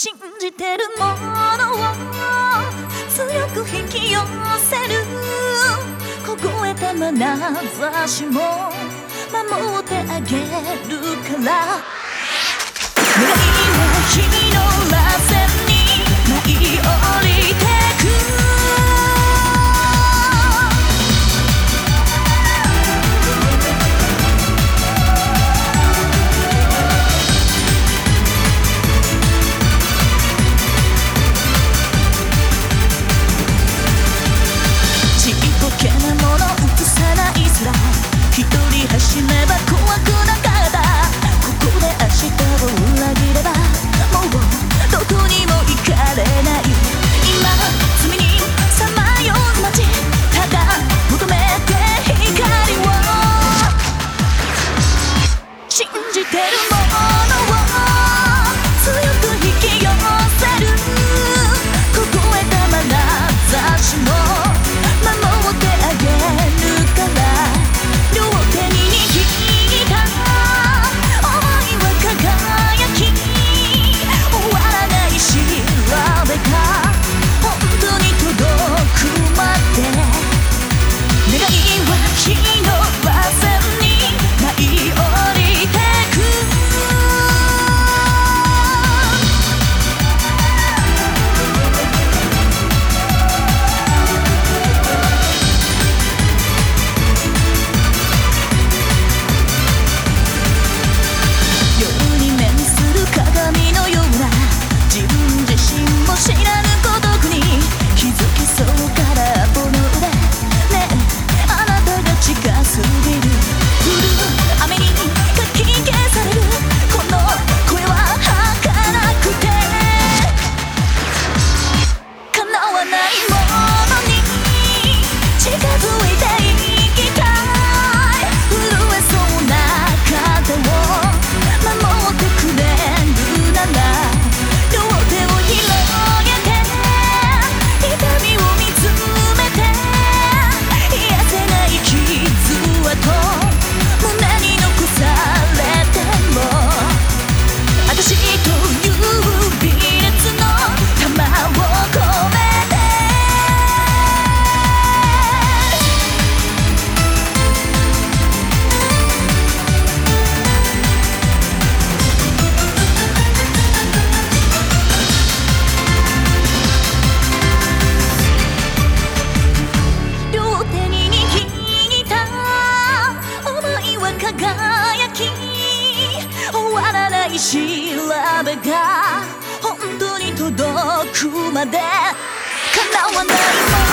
信じてるものを強く引き寄せる。凍えた眼差しも守ってあげるから。調べが本当に届くまで叶わない